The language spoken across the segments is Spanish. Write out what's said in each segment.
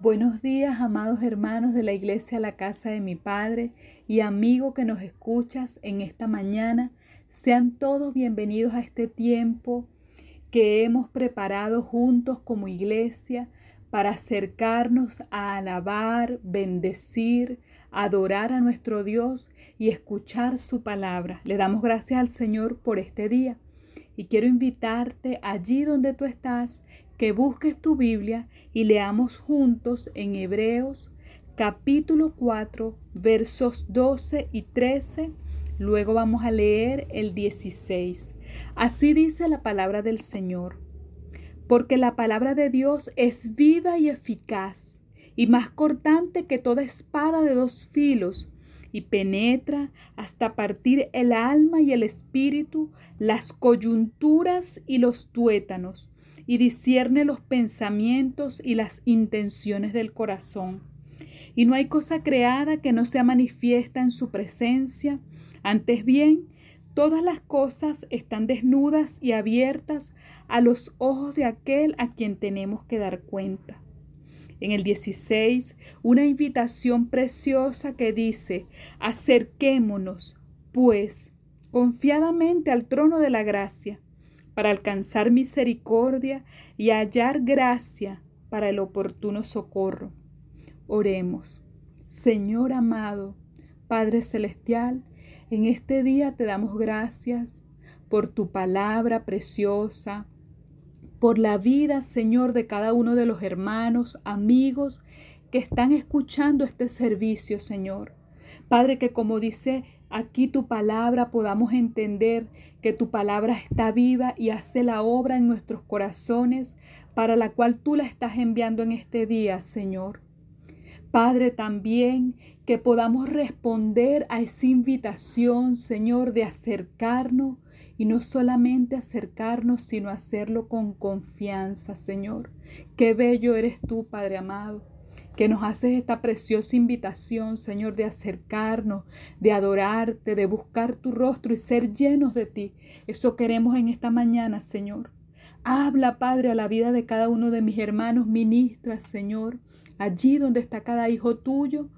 Buenos días, amados hermanos de la iglesia La Casa de mi Padre y amigo que nos escuchas en esta mañana. Sean todos bienvenidos a este tiempo que hemos preparado juntos como iglesia para acercarnos a alabar, bendecir, adorar a nuestro Dios y escuchar su palabra. Le damos gracias al Señor por este día. Y quiero invitarte allí donde tú estás que busques tu Biblia y leamos juntos en Hebreos capítulo 4 versos 12 y 13. Luego vamos a leer el 16. Así dice la palabra del Señor. Porque la palabra de Dios es viva y eficaz y más cortante que toda espada de dos filos y penetra hasta partir el alma y el espíritu, las coyunturas y los tuétanos y discierne los pensamientos y las intenciones del corazón. Y no hay cosa creada que no sea manifiesta en su presencia. Antes bien, todas las cosas están desnudas y abiertas a los ojos de aquel a quien tenemos que dar cuenta. En el 16, una invitación preciosa que dice, acerquémonos, pues, confiadamente al trono de la gracia para alcanzar misericordia y hallar gracia para el oportuno socorro. Oremos. Señor amado, Padre Celestial, en este día te damos gracias por tu palabra preciosa, por la vida, Señor, de cada uno de los hermanos, amigos que están escuchando este servicio, Señor. Padre, que como dice aquí tu palabra podamos entender que tu palabra está viva y hace la obra en nuestros corazones para la cual tú la estás enviando en este día, Señor. Padre, también que podamos responder a esa invitación, Señor, de acercarnos y no solamente acercarnos, sino hacerlo con confianza, Señor. Qué bello eres tú, Padre amado que nos haces esta preciosa invitación, Señor, de acercarnos, de adorarte, de buscar tu rostro y ser llenos de ti. Eso queremos en esta mañana, Señor. Habla, Padre, a la vida de cada uno de mis hermanos, ministra, Señor, allí donde está cada hijo tuyo.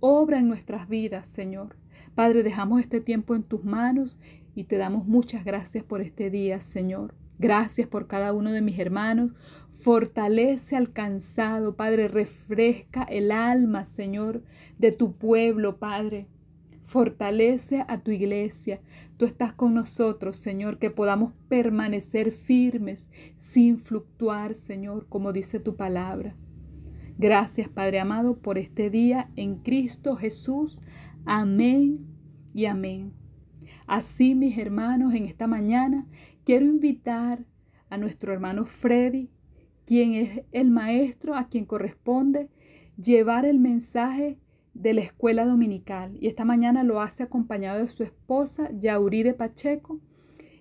Obra en nuestras vidas, Señor. Padre, dejamos este tiempo en tus manos y te damos muchas gracias por este día, Señor. Gracias por cada uno de mis hermanos. Fortalece al cansado, Padre. Refresca el alma, Señor, de tu pueblo, Padre. Fortalece a tu iglesia. Tú estás con nosotros, Señor, que podamos permanecer firmes sin fluctuar, Señor, como dice tu palabra. Gracias, Padre amado, por este día en Cristo Jesús. Amén y amén. Así, mis hermanos, en esta mañana quiero invitar a nuestro hermano Freddy, quien es el maestro a quien corresponde llevar el mensaje de la escuela dominical. Y esta mañana lo hace acompañado de su esposa, Yauride Pacheco.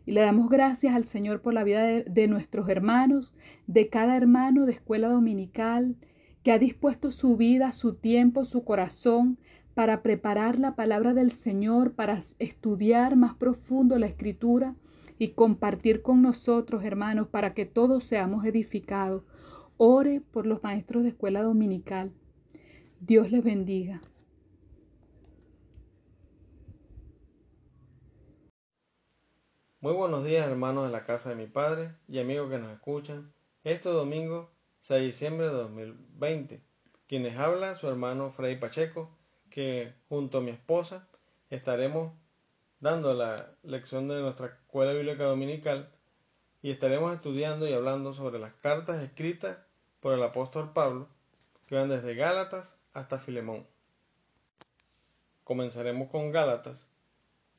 Y le damos gracias al Señor por la vida de, de nuestros hermanos, de cada hermano de escuela dominical, que ha dispuesto su vida, su tiempo, su corazón para preparar la palabra del Señor, para estudiar más profundo la escritura y compartir con nosotros, hermanos, para que todos seamos edificados. Ore por los maestros de escuela dominical. Dios les bendiga. Muy buenos días, hermanos de la casa de mi padre y amigos que nos escuchan. Este domingo 6 de diciembre de 2020, quienes hablan su hermano Freddy Pacheco que junto a mi esposa estaremos dando la lección de nuestra escuela bíblica dominical y estaremos estudiando y hablando sobre las cartas escritas por el apóstol Pablo que van desde Gálatas hasta Filemón. Comenzaremos con Gálatas,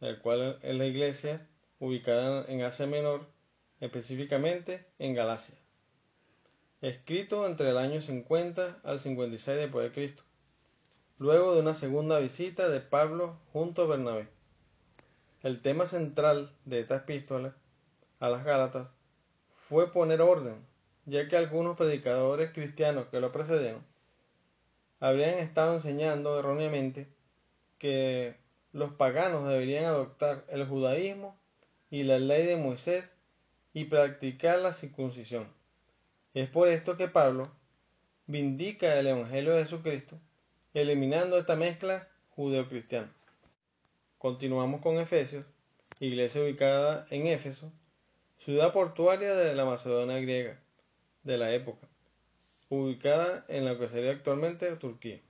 el cual es la iglesia ubicada en Asia Menor, específicamente en Galacia. Escrito entre el año 50 al 56 después de Cristo luego de una segunda visita de Pablo junto a Bernabé. El tema central de esta epístola a las Gálatas fue poner orden, ya que algunos predicadores cristianos que lo precedieron habrían estado enseñando erróneamente que los paganos deberían adoptar el judaísmo y la ley de Moisés y practicar la circuncisión. Es por esto que Pablo vindica el Evangelio de Jesucristo, eliminando esta mezcla judeo-cristiana. Continuamos con Efesios, iglesia ubicada en Éfeso, ciudad portuaria de la Macedonia griega de la época, ubicada en lo que sería actualmente Turquía.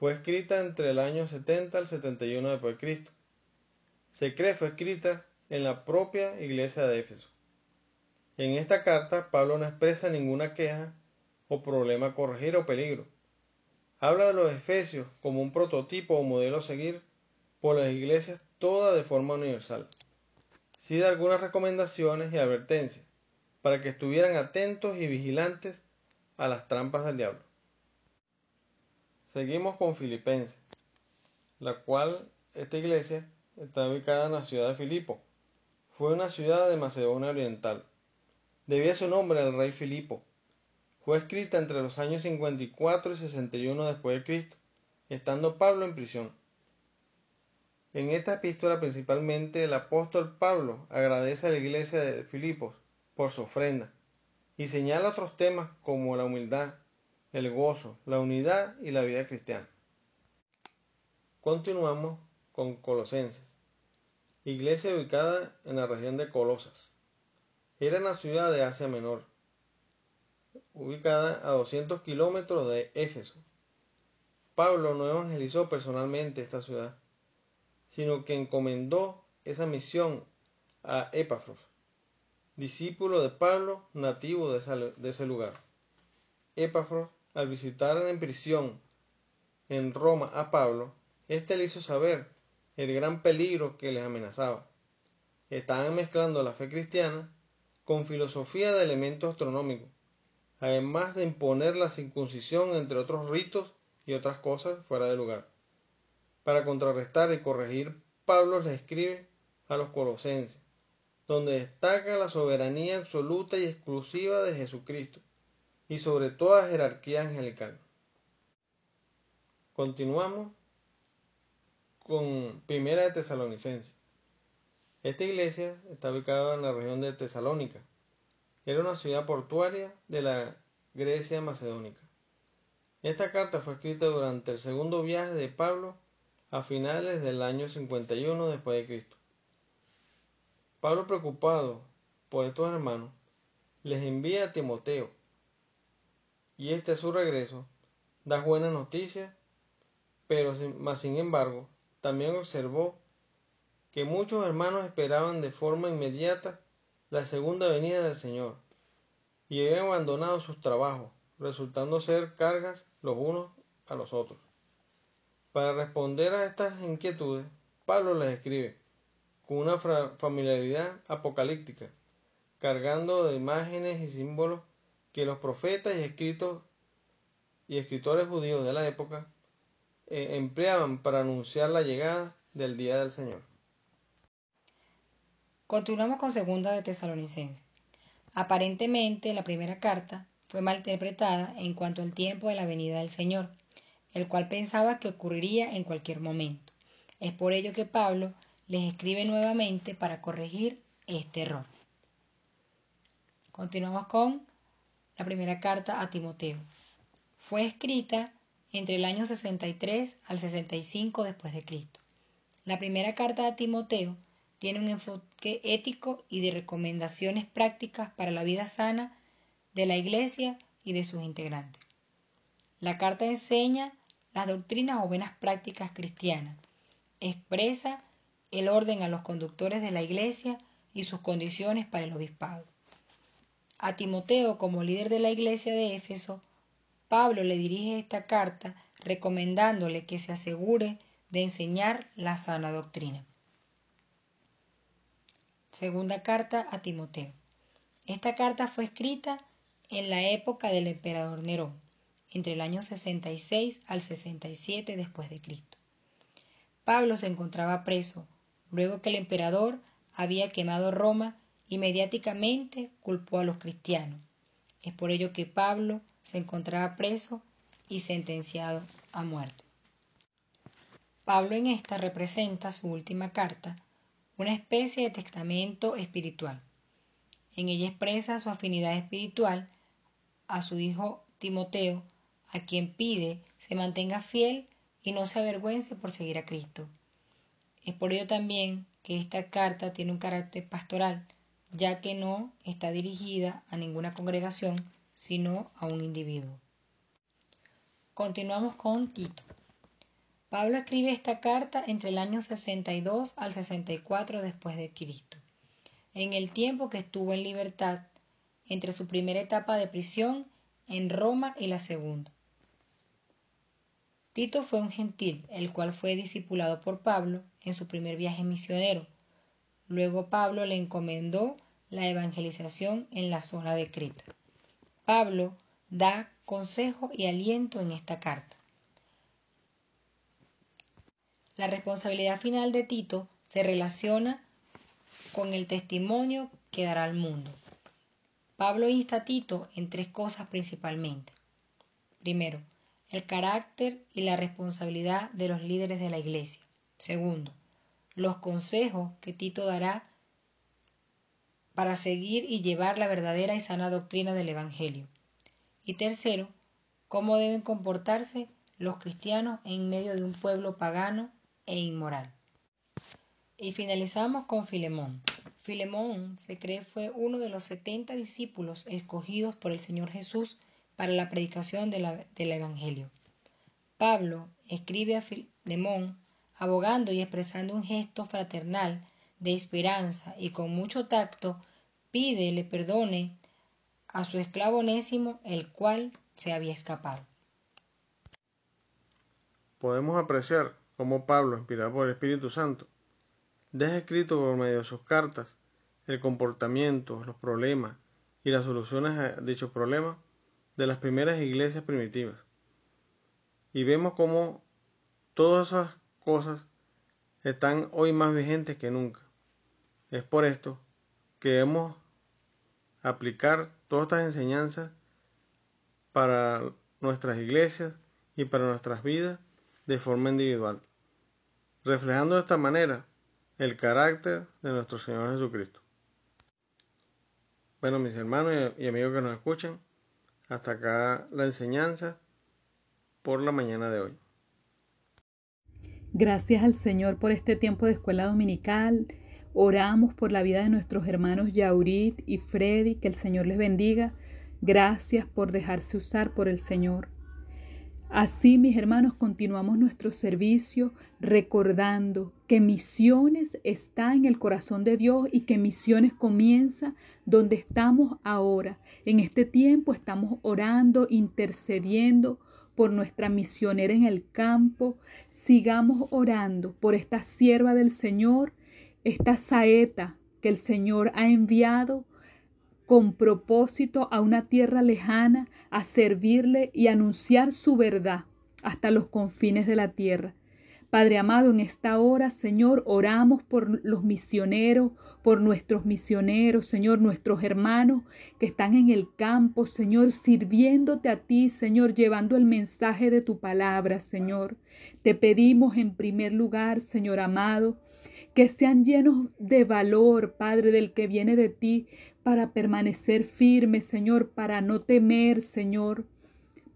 Fue escrita entre el año 70 al 71 después de. Se cree fue escrita en la propia iglesia de Éfeso. En esta carta Pablo no expresa ninguna queja o problema a corregir o peligro. Habla de los efesios como un prototipo o modelo a seguir por las iglesias todas de forma universal. Sí da algunas recomendaciones y advertencias para que estuvieran atentos y vigilantes a las trampas del diablo. Seguimos con Filipenses, la cual esta iglesia está ubicada en la ciudad de Filipo. Fue una ciudad de Macedonia Oriental. Debía su nombre al rey Filipo, fue escrita entre los años 54 y 61 después de Cristo, estando Pablo en prisión. En esta epístola principalmente el apóstol Pablo agradece a la iglesia de Filipos por su ofrenda y señala otros temas como la humildad, el gozo, la unidad y la vida cristiana. Continuamos con Colosenses, iglesia ubicada en la región de Colosas. Era una ciudad de Asia Menor ubicada a 200 kilómetros de Éfeso. Pablo no evangelizó personalmente esta ciudad, sino que encomendó esa misión a Epafros, discípulo de Pablo nativo de, ese lugar. Epafros, al visitar en prisión en Roma a Pablo, éste le hizo saber el gran peligro que les amenazaba. Estaban mezclando la fe cristiana con filosofía de elementos astronómicos además de imponer la circuncisión entre otros ritos y otras cosas fuera de lugar. Para contrarrestar y corregir, Pablo le escribe a los colosenses, donde destaca la soberanía absoluta y exclusiva de Jesucristo y sobre toda jerarquía angelical. Continuamos con Primera de Tesalonicenses. Esta iglesia está ubicada en la región de Tesalónica, era una ciudad portuaria de la Grecia macedónica. Esta carta fue escrita durante el segundo viaje de Pablo a finales del año 51 después de Cristo. Pablo, preocupado por estos hermanos, les envía a Timoteo, y este a su regreso da buenas noticias, pero más sin embargo también observó que muchos hermanos esperaban de forma inmediata la segunda venida del Señor, y habían abandonado sus trabajos, resultando ser cargas los unos a los otros. Para responder a estas inquietudes, Pablo les escribe con una familiaridad apocalíptica, cargando de imágenes y símbolos que los profetas y escritos y escritores judíos de la época eh, empleaban para anunciar la llegada del día del Señor. Continuamos con segunda de Tesalonicenses. Aparentemente la primera carta fue mal interpretada en cuanto al tiempo de la venida del Señor, el cual pensaba que ocurriría en cualquier momento. Es por ello que Pablo les escribe nuevamente para corregir este error. Continuamos con la primera carta a Timoteo. Fue escrita entre el año 63 al 65 después de Cristo. La primera carta a Timoteo tiene un enfoque ético y de recomendaciones prácticas para la vida sana de la Iglesia y de sus integrantes. La carta enseña las doctrinas o buenas prácticas cristianas, expresa el orden a los conductores de la Iglesia y sus condiciones para el obispado. A Timoteo, como líder de la Iglesia de Éfeso, Pablo le dirige esta carta recomendándole que se asegure de enseñar la sana doctrina. Segunda carta a Timoteo. Esta carta fue escrita en la época del emperador Nerón, entre el año 66 al 67 después de Cristo. Pablo se encontraba preso, luego que el emperador había quemado Roma y mediáticamente culpó a los cristianos. Es por ello que Pablo se encontraba preso y sentenciado a muerte. Pablo en esta representa su última carta una especie de testamento espiritual. En ella expresa su afinidad espiritual a su hijo Timoteo, a quien pide se mantenga fiel y no se avergüence por seguir a Cristo. Es por ello también que esta carta tiene un carácter pastoral, ya que no está dirigida a ninguna congregación, sino a un individuo. Continuamos con Tito. Pablo escribe esta carta entre el año 62 al 64 después de Cristo, en el tiempo que estuvo en libertad entre su primera etapa de prisión en Roma y la segunda. Tito fue un gentil, el cual fue discipulado por Pablo en su primer viaje misionero. Luego Pablo le encomendó la evangelización en la zona de Creta. Pablo da consejo y aliento en esta carta. La responsabilidad final de Tito se relaciona con el testimonio que dará al mundo. Pablo insta a Tito en tres cosas principalmente. Primero, el carácter y la responsabilidad de los líderes de la Iglesia. Segundo, los consejos que Tito dará para seguir y llevar la verdadera y sana doctrina del Evangelio. Y tercero, cómo deben comportarse los cristianos en medio de un pueblo pagano e inmoral. Y finalizamos con Filemón. Filemón se cree fue uno de los setenta discípulos escogidos por el Señor Jesús para la predicación del Evangelio. Pablo escribe a Filemón abogando y expresando un gesto fraternal de esperanza y con mucho tacto pide le perdone a su esclavo onésimo el cual se había escapado. Podemos apreciar cómo Pablo, inspirado por el Espíritu Santo, deja escrito por medio de sus cartas el comportamiento, los problemas y las soluciones a dichos problemas de las primeras iglesias primitivas. Y vemos cómo todas esas cosas están hoy más vigentes que nunca. Es por esto que debemos aplicar todas estas enseñanzas para nuestras iglesias y para nuestras vidas de forma individual, reflejando de esta manera el carácter de nuestro Señor Jesucristo. Bueno, mis hermanos y amigos que nos escuchan, hasta acá la enseñanza por la mañana de hoy. Gracias al Señor por este tiempo de escuela dominical. Oramos por la vida de nuestros hermanos Yaurit y Freddy, que el Señor les bendiga. Gracias por dejarse usar por el Señor. Así, mis hermanos, continuamos nuestro servicio recordando que misiones está en el corazón de Dios y que misiones comienza donde estamos ahora. En este tiempo estamos orando, intercediendo por nuestra misionera en el campo. Sigamos orando por esta sierva del Señor, esta saeta que el Señor ha enviado con propósito a una tierra lejana, a servirle y anunciar su verdad hasta los confines de la tierra. Padre amado, en esta hora, Señor, oramos por los misioneros, por nuestros misioneros, Señor, nuestros hermanos que están en el campo, Señor, sirviéndote a ti, Señor, llevando el mensaje de tu palabra, Señor. Te pedimos en primer lugar, Señor amado, que sean llenos de valor, Padre, del que viene de ti, para permanecer firmes, Señor, para no temer, Señor,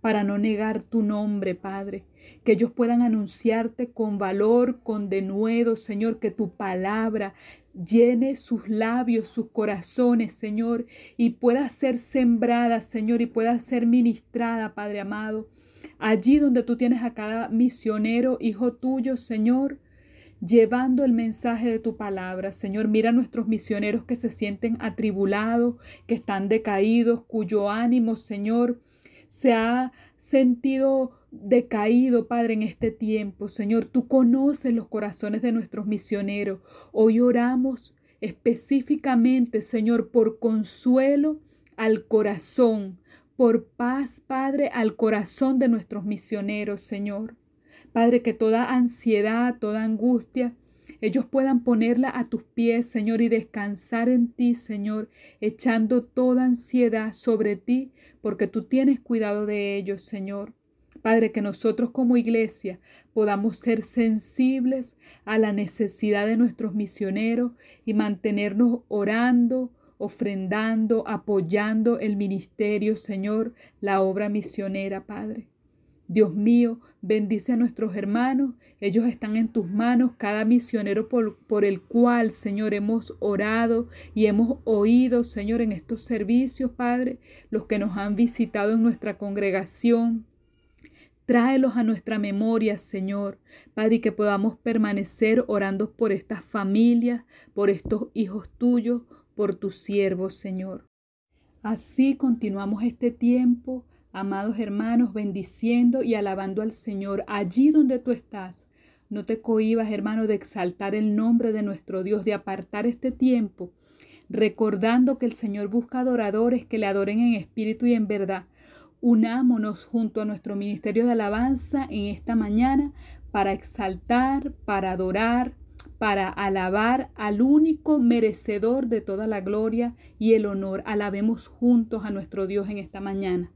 para no negar tu nombre, Padre. Que ellos puedan anunciarte con valor, con denuedo, Señor, que tu palabra llene sus labios, sus corazones, Señor, y pueda ser sembrada, Señor, y pueda ser ministrada, Padre amado. Allí donde tú tienes a cada misionero, hijo tuyo, Señor, llevando el mensaje de tu palabra. Señor, mira a nuestros misioneros que se sienten atribulados, que están decaídos, cuyo ánimo, Señor, se ha sentido decaído, Padre, en este tiempo. Señor, tú conoces los corazones de nuestros misioneros. Hoy oramos específicamente, Señor, por consuelo al corazón, por paz, Padre, al corazón de nuestros misioneros, Señor. Padre, que toda ansiedad, toda angustia, ellos puedan ponerla a tus pies, Señor, y descansar en ti, Señor, echando toda ansiedad sobre ti, porque tú tienes cuidado de ellos, Señor. Padre, que nosotros como iglesia podamos ser sensibles a la necesidad de nuestros misioneros y mantenernos orando, ofrendando, apoyando el ministerio, Señor, la obra misionera, Padre. Dios mío, bendice a nuestros hermanos. Ellos están en tus manos, cada misionero por, por, el cual, Señor, hemos orado y hemos oído, Señor, en estos servicios, Padre, los que nos han visitado en nuestra congregación. Tráelos a nuestra memoria, Señor, Padre, y que podamos permanecer orando por estas familias, por estos hijos tuyos, por tus siervos, Señor. Así continuamos este tiempo Amados hermanos, bendiciendo y alabando al Señor allí donde tú estás. No te cohibas, hermano, de exaltar el nombre de nuestro Dios, de apartar este tiempo, recordando que el Señor busca adoradores que le adoren en espíritu y en verdad. Unámonos junto a nuestro ministerio de alabanza en esta mañana para exaltar, para adorar, para alabar al único merecedor de toda la gloria y el honor. Alabemos juntos a nuestro Dios en esta mañana.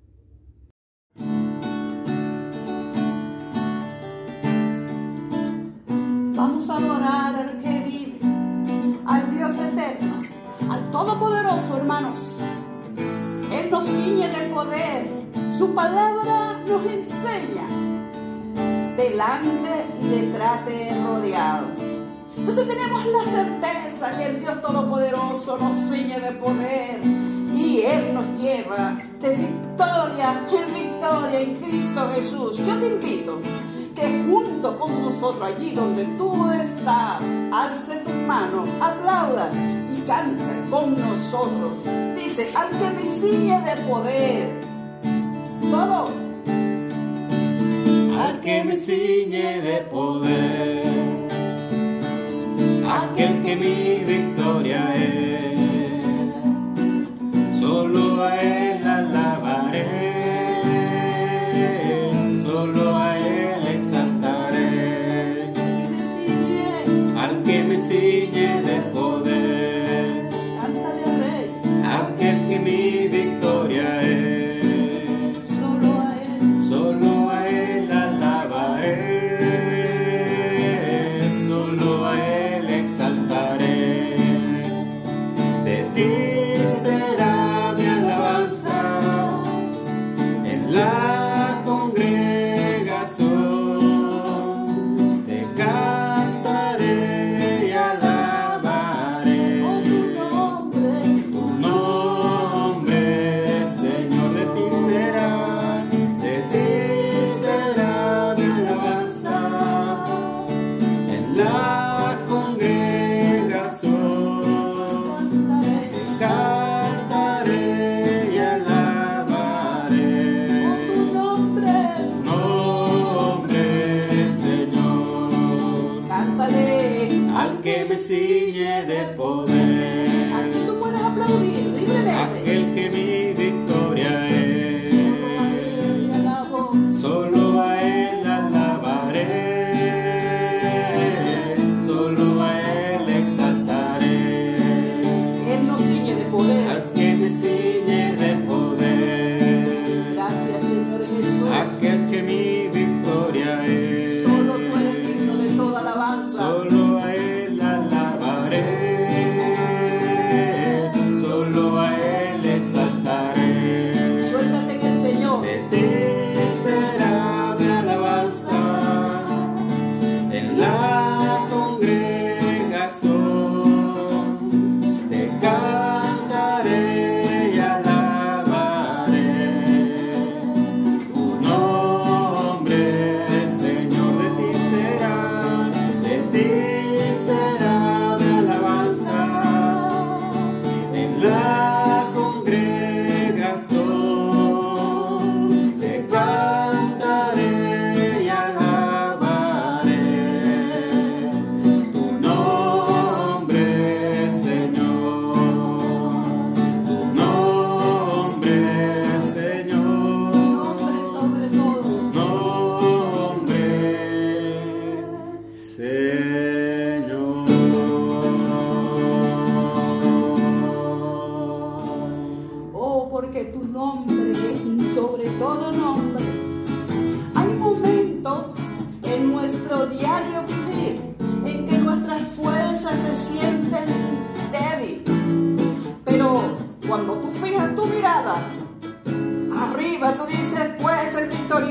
Adorar al que vive, al Dios eterno, al Todopoderoso, hermanos. Él nos ciñe de poder, su palabra nos enseña, delante y detrás de rodeado. Entonces tenemos la certeza que el Dios Todopoderoso nos ciñe de poder y Él nos lleva de victoria en victoria en Cristo Jesús. Yo te invito junto con nosotros, allí donde tú estás, alce tus manos, aplauda y cante con nosotros. Dice, al que me ciñe de poder, todos. Al que me ciñe de poder, aquel que mi victoria es, solo a él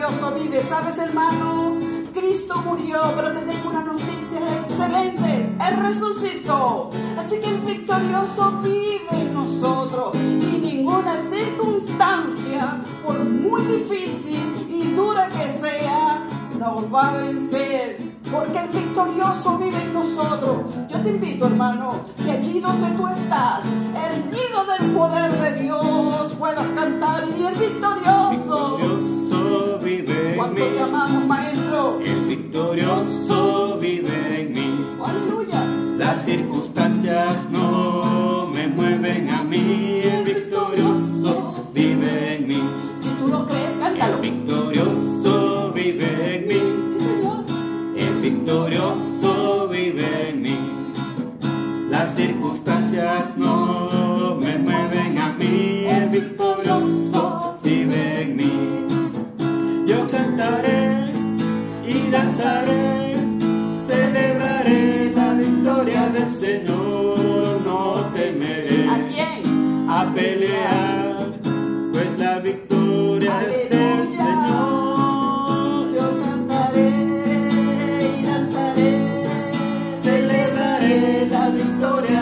victorioso vive. ¿Sabes, hermano? Cristo murió, pero te tengo una noticia excelente. Él resucitó. Así que el victorioso vive en nosotros. Y ninguna circunstancia, por muy difícil y dura que sea, nos va a vencer. Porque el victorioso vive en nosotros. Yo te invito, hermano, que allí donde tú estás, erguido del poder de Dios, puedas cantar y el victorioso. Victorioso vive en ¿Cuánto te mí. amamos, maestro? El victorioso vive en mí. Aleluya. Las circunstancias no me mueven a mí. El victorioso vive en mí. Si tú lo crees, cántalo. El victorioso vive en mí. Sí, Señor. El victorioso vive en mí. Las circunstancias no cantaré y danzaré, celebraré la victoria del Señor. No temeré ¿A quién? a pelear, pues la victoria es del. Señor. Yo cantaré y danzaré. Celebraré la victoria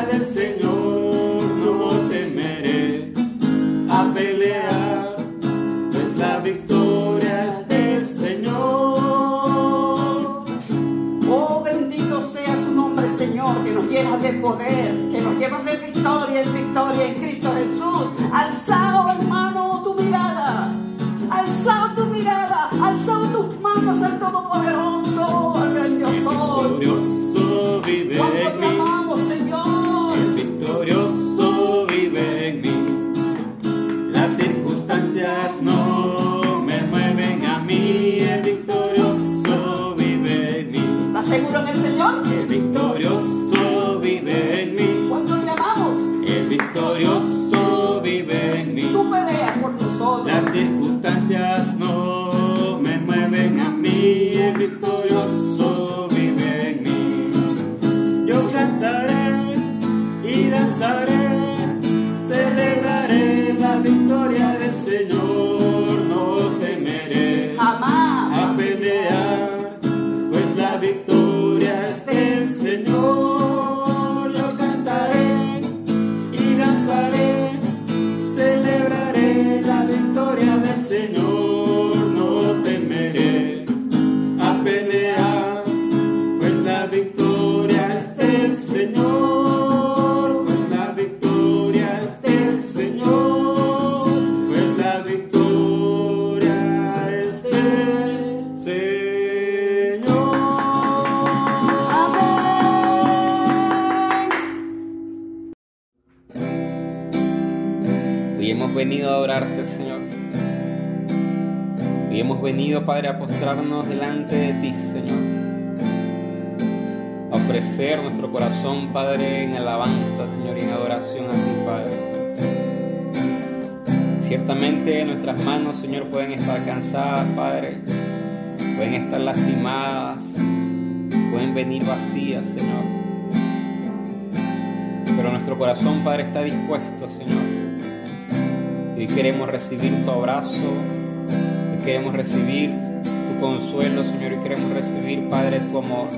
llenas de poder, que nos llevas de victoria en victoria en Cristo Jesús. Alzado, hermano, tu mirada. Alzado tu mirada, alzado tus manos al Todopoderoso, al gran yo El soy. victorioso vive ¿Cuánto en te amamos, Señor? El victorioso vive en mí. Las circunstancias no me mueven a mí. El victorioso vive en mí. ¿Estás seguro en el Señor? El victorioso El victorioso vive en mí. Tú peleas por nosotros. Las circunstancias postrarnos delante de ti, Señor. A ofrecer nuestro corazón, Padre, en alabanza, Señor, y en adoración a ti, Padre. Ciertamente nuestras manos, Señor, pueden estar cansadas, Padre. Pueden estar lastimadas. Pueden venir vacías, Señor. Pero nuestro corazón, Padre, está dispuesto, Señor. Hoy queremos recibir tu abrazo, queremos recibir consuelo, Señor, y queremos recibir, Padre, tu amor.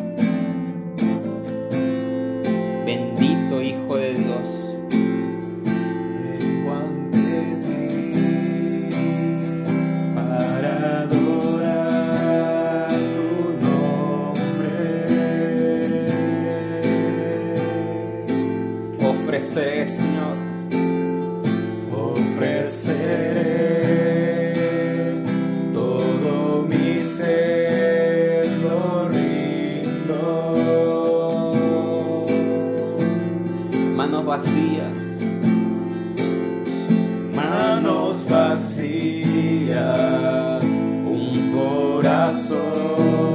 Manos vacías, un corazón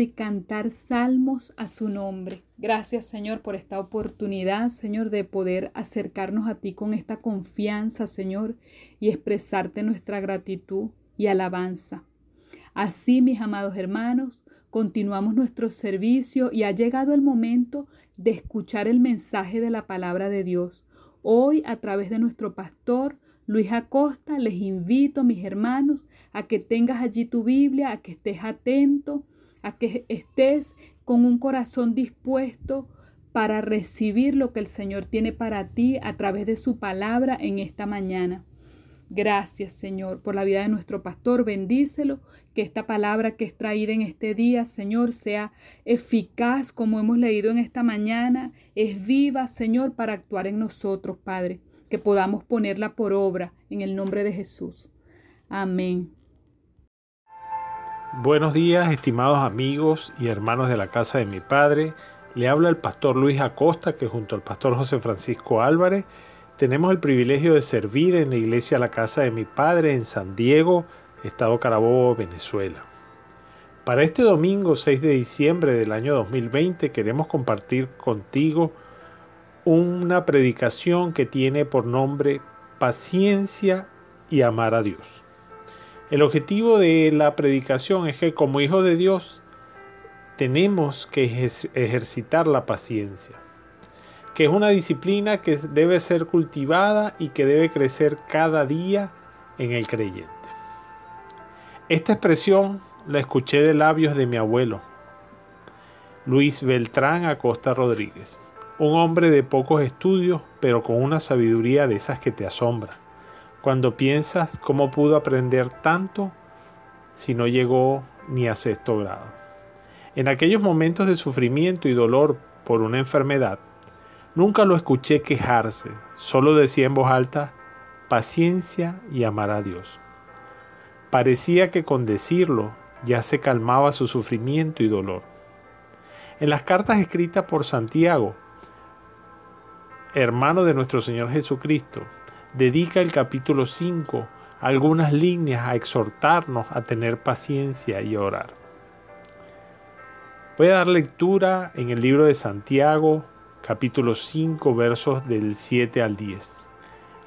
Y cantar salmos a su nombre. Gracias Señor por esta oportunidad, Señor, de poder acercarnos a ti con esta confianza, Señor, y expresarte nuestra gratitud y alabanza. Así, mis amados hermanos, continuamos nuestro servicio y ha llegado el momento de escuchar el mensaje de la palabra de Dios. Hoy, a través de nuestro pastor, Luis Acosta, les invito, mis hermanos, a que tengas allí tu Biblia, a que estés atento, que estés con un corazón dispuesto para recibir lo que el Señor tiene para ti a través de su palabra en esta mañana. Gracias, Señor, por la vida de nuestro pastor. Bendícelo. Que esta palabra que es traída en este día, Señor, sea eficaz como hemos leído en esta mañana. Es viva, Señor, para actuar en nosotros, Padre que podamos ponerla por obra en el nombre de Jesús. Amén. Buenos días, estimados amigos y hermanos de la casa de mi Padre. Le habla el pastor Luis Acosta, que junto al pastor José Francisco Álvarez tenemos el privilegio de servir en la iglesia La Casa de mi Padre en San Diego, Estado Carabobo, Venezuela. Para este domingo 6 de diciembre del año 2020 queremos compartir contigo una predicación que tiene por nombre Paciencia y amar a Dios. El objetivo de la predicación es que como hijos de Dios tenemos que ejercitar la paciencia, que es una disciplina que debe ser cultivada y que debe crecer cada día en el creyente. Esta expresión la escuché de labios de mi abuelo, Luis Beltrán Acosta Rodríguez un hombre de pocos estudios, pero con una sabiduría de esas que te asombra. Cuando piensas cómo pudo aprender tanto si no llegó ni a sexto grado. En aquellos momentos de sufrimiento y dolor por una enfermedad, nunca lo escuché quejarse, solo decía en voz alta, paciencia y amar a Dios. Parecía que con decirlo ya se calmaba su sufrimiento y dolor. En las cartas escritas por Santiago, hermano de nuestro Señor Jesucristo, dedica el capítulo 5 algunas líneas a exhortarnos a tener paciencia y orar. Voy a dar lectura en el libro de Santiago, capítulo 5, versos del 7 al 10.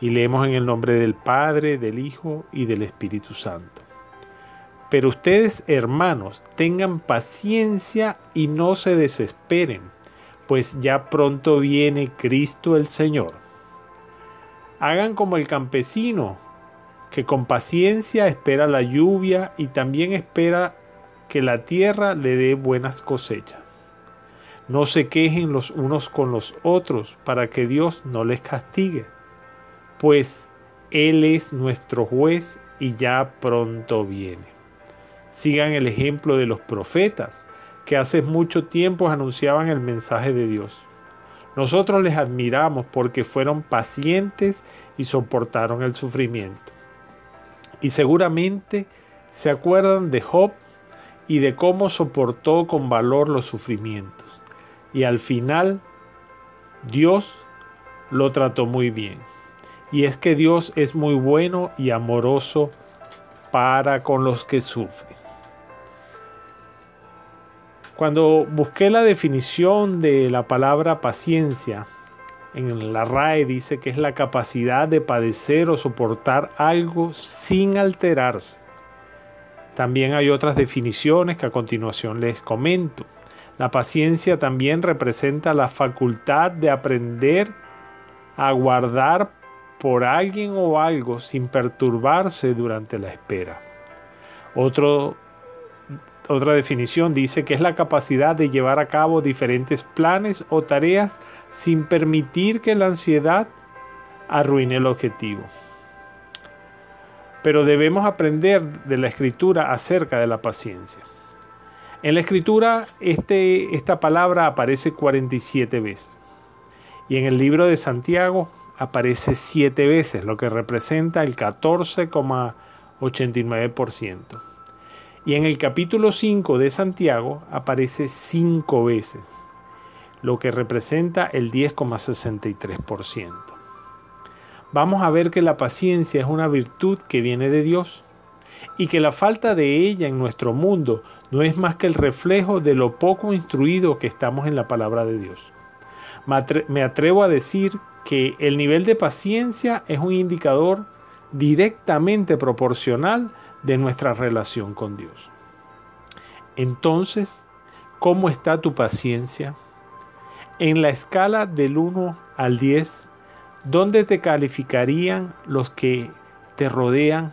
Y leemos en el nombre del Padre, del Hijo y del Espíritu Santo. Pero ustedes, hermanos, tengan paciencia y no se desesperen pues ya pronto viene Cristo el Señor. Hagan como el campesino, que con paciencia espera la lluvia y también espera que la tierra le dé buenas cosechas. No se quejen los unos con los otros para que Dios no les castigue, pues Él es nuestro juez y ya pronto viene. Sigan el ejemplo de los profetas, que hace mucho tiempo anunciaban el mensaje de Dios. Nosotros les admiramos porque fueron pacientes y soportaron el sufrimiento. Y seguramente se acuerdan de Job y de cómo soportó con valor los sufrimientos. Y al final Dios lo trató muy bien. Y es que Dios es muy bueno y amoroso para con los que sufren. Cuando busqué la definición de la palabra paciencia, en la RAE dice que es la capacidad de padecer o soportar algo sin alterarse. También hay otras definiciones que a continuación les comento. La paciencia también representa la facultad de aprender a guardar por alguien o algo sin perturbarse durante la espera. Otro, otra definición dice que es la capacidad de llevar a cabo diferentes planes o tareas sin permitir que la ansiedad arruine el objetivo. Pero debemos aprender de la escritura acerca de la paciencia. En la escritura este, esta palabra aparece 47 veces y en el libro de Santiago aparece 7 veces, lo que representa el 14,89%. Y en el capítulo 5 de Santiago aparece 5 veces, lo que representa el 10,63%. Vamos a ver que la paciencia es una virtud que viene de Dios y que la falta de ella en nuestro mundo no es más que el reflejo de lo poco instruido que estamos en la palabra de Dios. Me atrevo a decir que el nivel de paciencia es un indicador directamente proporcional de nuestra relación con Dios. Entonces, ¿cómo está tu paciencia? En la escala del 1 al 10, ¿dónde te calificarían los que te rodean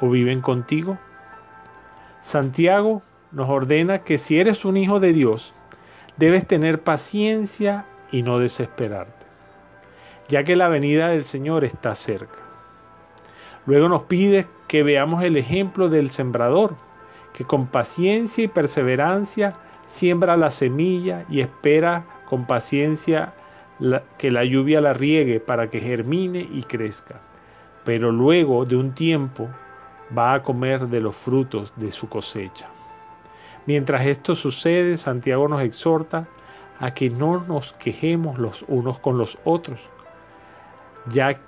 o viven contigo? Santiago nos ordena que si eres un hijo de Dios, debes tener paciencia y no desesperarte, ya que la venida del Señor está cerca. Luego nos pide que veamos el ejemplo del sembrador, que con paciencia y perseverancia siembra la semilla y espera con paciencia que la lluvia la riegue para que germine y crezca. Pero luego de un tiempo va a comer de los frutos de su cosecha. Mientras esto sucede, Santiago nos exhorta a que no nos quejemos los unos con los otros, ya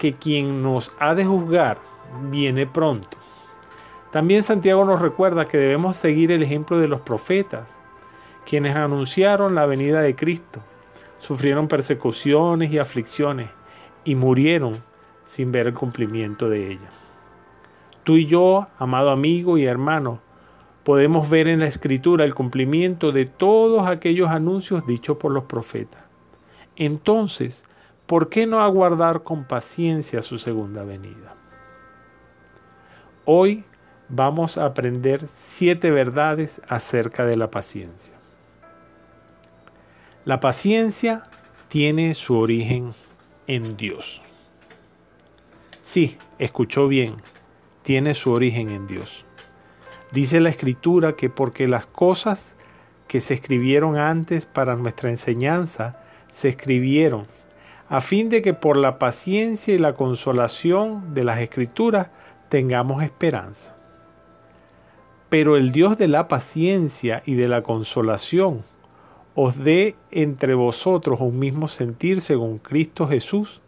que quien nos ha de juzgar viene pronto. También Santiago nos recuerda que debemos seguir el ejemplo de los profetas, quienes anunciaron la venida de Cristo, sufrieron persecuciones y aflicciones y murieron sin ver el cumplimiento de ella. Tú y yo, amado amigo y hermano, podemos ver en la escritura el cumplimiento de todos aquellos anuncios dichos por los profetas. Entonces, ¿por qué no aguardar con paciencia su segunda venida? Hoy vamos a aprender siete verdades acerca de la paciencia. La paciencia tiene su origen en Dios. Sí, escuchó bien, tiene su origen en Dios. Dice la escritura que porque las cosas que se escribieron antes para nuestra enseñanza se escribieron a fin de que por la paciencia y la consolación de las escrituras tengamos esperanza. Pero el Dios de la paciencia y de la consolación os dé entre vosotros un mismo sentir según Cristo Jesús,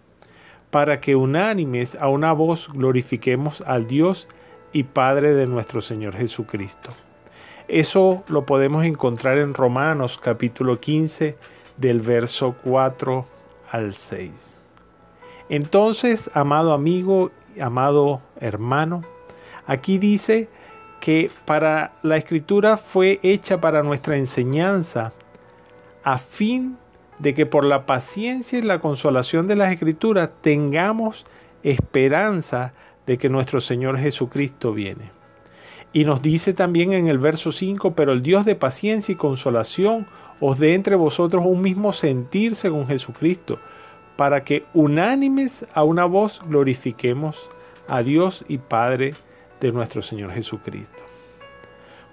para que unánimes a una voz glorifiquemos al Dios y Padre de nuestro Señor Jesucristo. Eso lo podemos encontrar en Romanos capítulo 15 del verso 4 al 6. Entonces, amado amigo, amado hermano, aquí dice que para la escritura fue hecha para nuestra enseñanza, a fin de que por la paciencia y la consolación de las escrituras tengamos esperanza de que nuestro Señor Jesucristo viene. Y nos dice también en el verso 5, pero el Dios de paciencia y consolación os dé entre vosotros un mismo sentir según Jesucristo, para que unánimes a una voz glorifiquemos a Dios y Padre de nuestro Señor Jesucristo.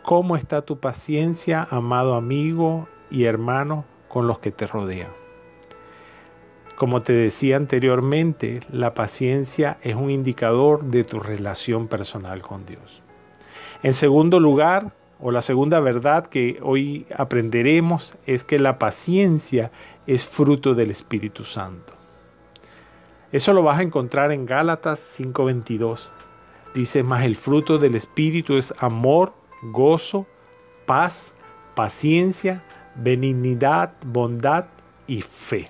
¿Cómo está tu paciencia, amado amigo y hermano, con los que te rodean? Como te decía anteriormente, la paciencia es un indicador de tu relación personal con Dios. En segundo lugar, o la segunda verdad que hoy aprenderemos es que la paciencia es fruto del Espíritu Santo. Eso lo vas a encontrar en Gálatas 5:22. Dice, más el fruto del Espíritu es amor, gozo, paz, paciencia, benignidad, bondad y fe.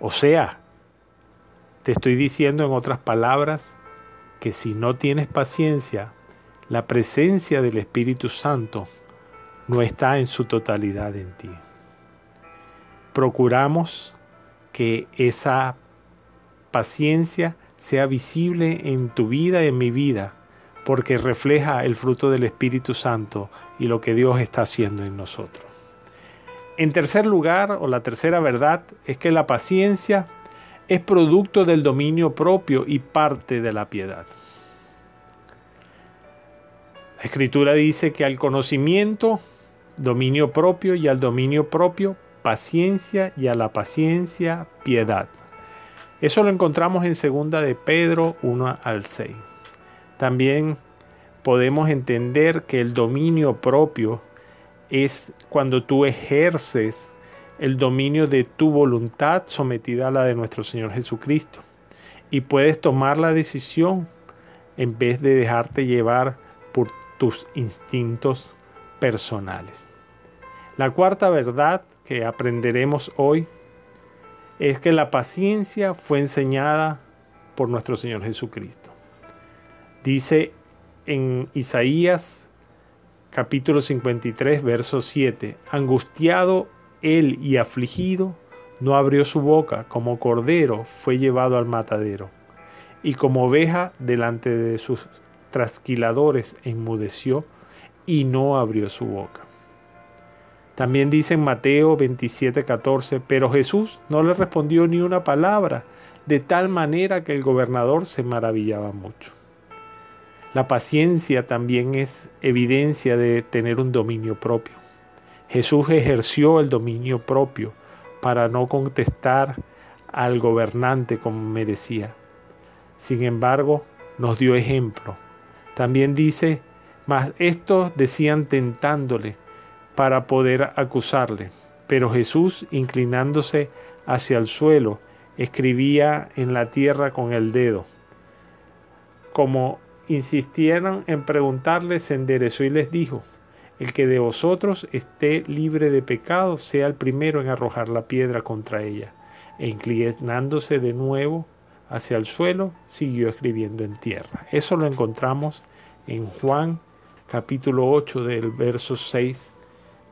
O sea, te estoy diciendo en otras palabras que si no tienes paciencia, la presencia del Espíritu Santo no está en su totalidad en ti. Procuramos que esa paciencia sea visible en tu vida y en mi vida, porque refleja el fruto del Espíritu Santo y lo que Dios está haciendo en nosotros. En tercer lugar, o la tercera verdad, es que la paciencia es producto del dominio propio y parte de la piedad. La escritura dice que al conocimiento, dominio propio y al dominio propio, paciencia y a la paciencia, piedad. Eso lo encontramos en segunda de Pedro 1 al 6. También podemos entender que el dominio propio es cuando tú ejerces el dominio de tu voluntad sometida a la de nuestro Señor Jesucristo. Y puedes tomar la decisión en vez de dejarte llevar tus instintos personales. La cuarta verdad que aprenderemos hoy es que la paciencia fue enseñada por nuestro Señor Jesucristo. Dice en Isaías capítulo 53, verso 7, angustiado él y afligido, no abrió su boca, como cordero fue llevado al matadero, y como oveja delante de sus trasquiladores enmudeció y no abrió su boca. También dice en Mateo 27:14, pero Jesús no le respondió ni una palabra, de tal manera que el gobernador se maravillaba mucho. La paciencia también es evidencia de tener un dominio propio. Jesús ejerció el dominio propio para no contestar al gobernante como merecía. Sin embargo, nos dio ejemplo. También dice, mas estos decían tentándole, para poder acusarle. Pero Jesús, inclinándose hacia el suelo, escribía en la tierra con el dedo. Como insistieron en preguntarle, se enderezó y les dijo, el que de vosotros esté libre de pecado sea el primero en arrojar la piedra contra ella. E inclinándose de nuevo hacia el suelo, siguió escribiendo en tierra. Eso lo encontramos en Juan capítulo 8 del verso 6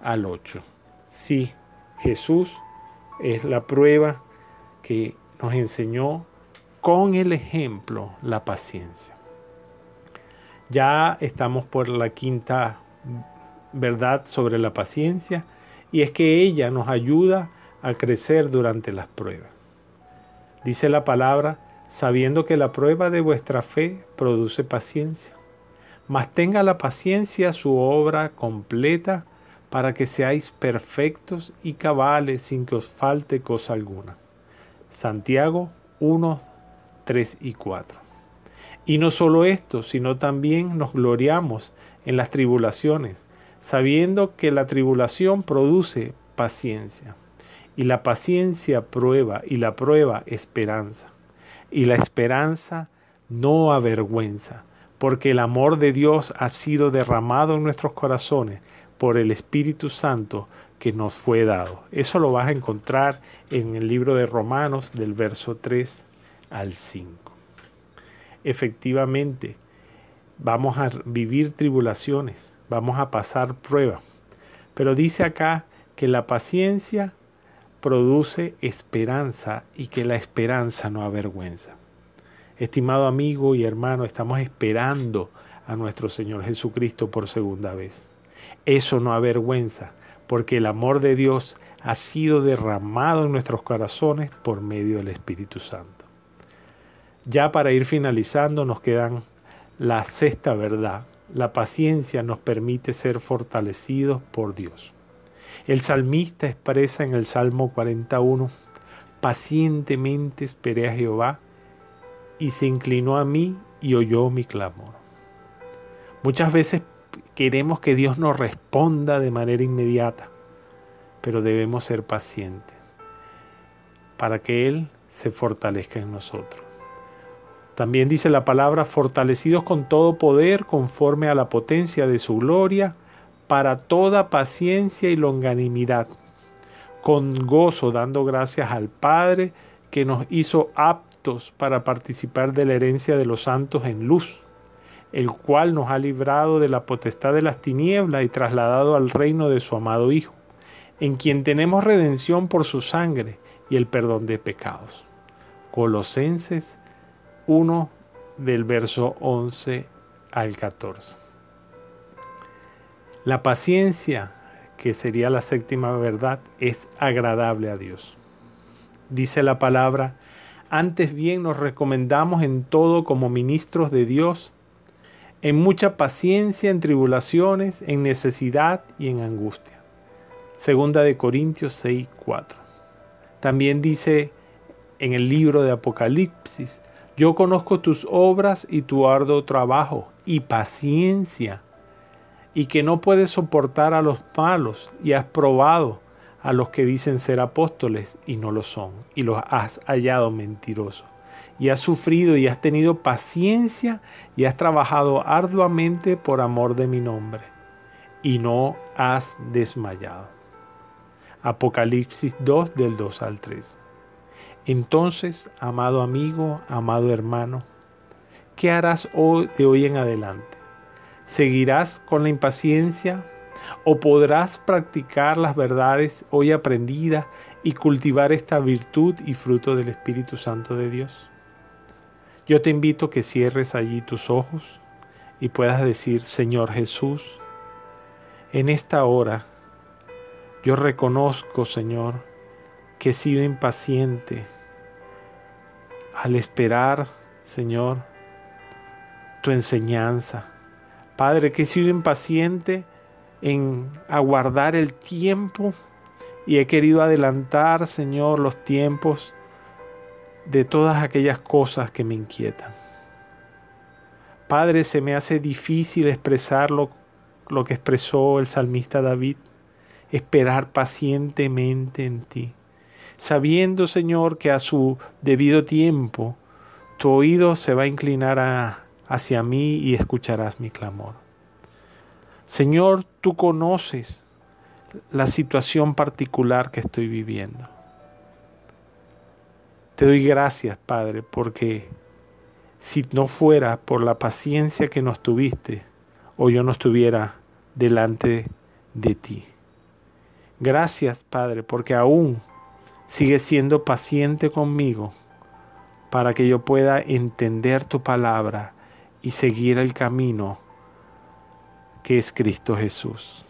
al 8. Sí, Jesús es la prueba que nos enseñó con el ejemplo la paciencia. Ya estamos por la quinta verdad sobre la paciencia y es que ella nos ayuda a crecer durante las pruebas. Dice la palabra, sabiendo que la prueba de vuestra fe produce paciencia, mas tenga la paciencia su obra completa para que seáis perfectos y cabales sin que os falte cosa alguna. Santiago 1, 3 y 4. Y no solo esto, sino también nos gloriamos en las tribulaciones, sabiendo que la tribulación produce paciencia, y la paciencia prueba, y la prueba esperanza, y la esperanza no avergüenza, porque el amor de Dios ha sido derramado en nuestros corazones por el Espíritu Santo que nos fue dado. Eso lo vas a encontrar en el libro de Romanos del verso 3 al 5. Efectivamente, vamos a vivir tribulaciones, vamos a pasar pruebas, pero dice acá que la paciencia produce esperanza y que la esperanza no avergüenza. Estimado amigo y hermano, estamos esperando a nuestro Señor Jesucristo por segunda vez. Eso no avergüenza, porque el amor de Dios ha sido derramado en nuestros corazones por medio del Espíritu Santo. Ya para ir finalizando nos quedan la sexta verdad. La paciencia nos permite ser fortalecidos por Dios. El salmista expresa en el Salmo 41, pacientemente esperé a Jehová y se inclinó a mí y oyó mi clamor. Muchas veces queremos que Dios nos responda de manera inmediata, pero debemos ser pacientes para que Él se fortalezca en nosotros. También dice la palabra, fortalecidos con todo poder conforme a la potencia de su gloria, para toda paciencia y longanimidad, con gozo dando gracias al Padre que nos hizo aptos para participar de la herencia de los santos en luz, el cual nos ha librado de la potestad de las tinieblas y trasladado al reino de su amado Hijo, en quien tenemos redención por su sangre y el perdón de pecados. Colosenses 1 del verso 11 al 14. La paciencia, que sería la séptima verdad, es agradable a Dios. Dice la palabra, antes bien nos recomendamos en todo como ministros de Dios, en mucha paciencia, en tribulaciones, en necesidad y en angustia. Segunda de Corintios 6, 4. También dice en el libro de Apocalipsis, yo conozco tus obras y tu arduo trabajo y paciencia, y que no puedes soportar a los malos, y has probado a los que dicen ser apóstoles y no lo son, y los has hallado mentirosos. Y has sufrido y has tenido paciencia y has trabajado arduamente por amor de mi nombre, y no has desmayado. Apocalipsis 2 del 2 al 3. Entonces, amado amigo, amado hermano, ¿qué harás hoy, de hoy en adelante? ¿Seguirás con la impaciencia o podrás practicar las verdades hoy aprendidas y cultivar esta virtud y fruto del Espíritu Santo de Dios? Yo te invito que cierres allí tus ojos y puedas decir, Señor Jesús, en esta hora yo reconozco, Señor, que he sido impaciente al esperar, Señor, tu enseñanza. Padre, que he sido impaciente en aguardar el tiempo y he querido adelantar, Señor, los tiempos de todas aquellas cosas que me inquietan. Padre, se me hace difícil expresar lo, lo que expresó el salmista David, esperar pacientemente en ti sabiendo, Señor, que a su debido tiempo tu oído se va a inclinar hacia mí y escucharás mi clamor. Señor, tú conoces la situación particular que estoy viviendo. Te doy gracias, Padre, porque si no fuera por la paciencia que nos tuviste, o yo no estuviera delante de ti. Gracias, Padre, porque aún Sigue siendo paciente conmigo para que yo pueda entender tu palabra y seguir el camino que es Cristo Jesús.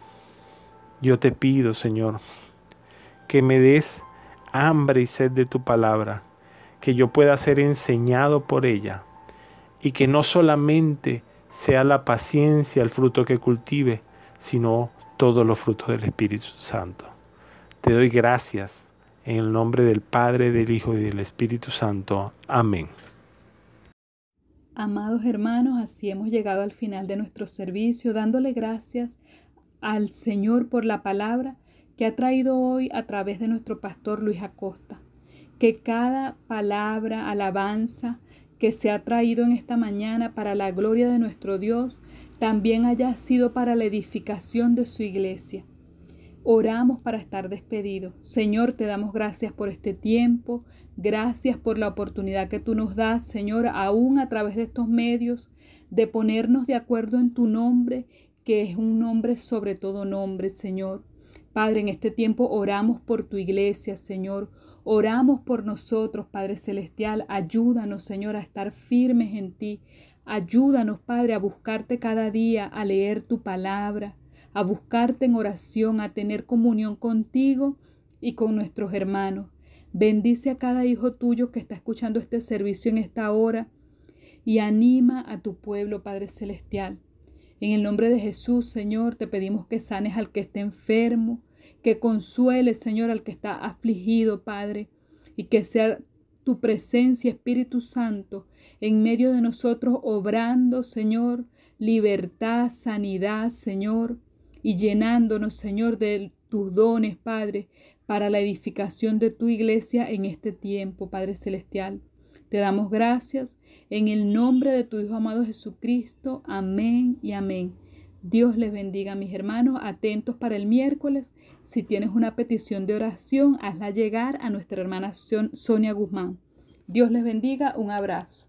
Yo te pido, Señor, que me des hambre y sed de tu palabra, que yo pueda ser enseñado por ella y que no solamente sea la paciencia el fruto que cultive, sino todos los frutos del Espíritu Santo. Te doy gracias en el nombre del Padre, del Hijo y del Espíritu Santo. Amén. Amados hermanos, así hemos llegado al final de nuestro servicio, dándole gracias al Señor por la palabra que ha traído hoy a través de nuestro pastor Luis Acosta. Que cada palabra, alabanza que se ha traído en esta mañana para la gloria de nuestro Dios, también haya sido para la edificación de su iglesia Oramos para estar despedidos. Señor, te damos gracias por este tiempo, gracias por la oportunidad que tú nos das, Señor, aún a través de estos medios, de ponernos de acuerdo en tu nombre, que es un nombre sobre todo nombre, Señor. Padre, en este tiempo oramos por tu iglesia, Señor. Oramos por nosotros, Padre Celestial. Ayúdanos, Señor, a estar firmes en ti. Ayúdanos, Padre, a buscarte cada día, a leer tu palabra a buscarte en oración, a tener comunión contigo y con nuestros hermanos. Bendice a cada hijo tuyo que está escuchando este servicio en esta hora y anima a tu pueblo, Padre Celestial. En el nombre de Jesús, Señor, te pedimos que sanes al que esté enfermo, que consueles, Señor, al que está afligido, Padre, y que sea tu presencia, Espíritu Santo, en medio de nosotros, obrando, Señor, libertad, sanidad, Señor, y llenándonos, Señor, de tus dones, Padre, para la edificación de tu iglesia en este tiempo, Padre Celestial. Te damos gracias en el nombre de tu Hijo amado Jesucristo. Amén y amén. Dios les bendiga, mis hermanos, atentos para el miércoles. Si tienes una petición de oración, hazla llegar a nuestra hermana Sonia Guzmán. Dios les bendiga, un abrazo.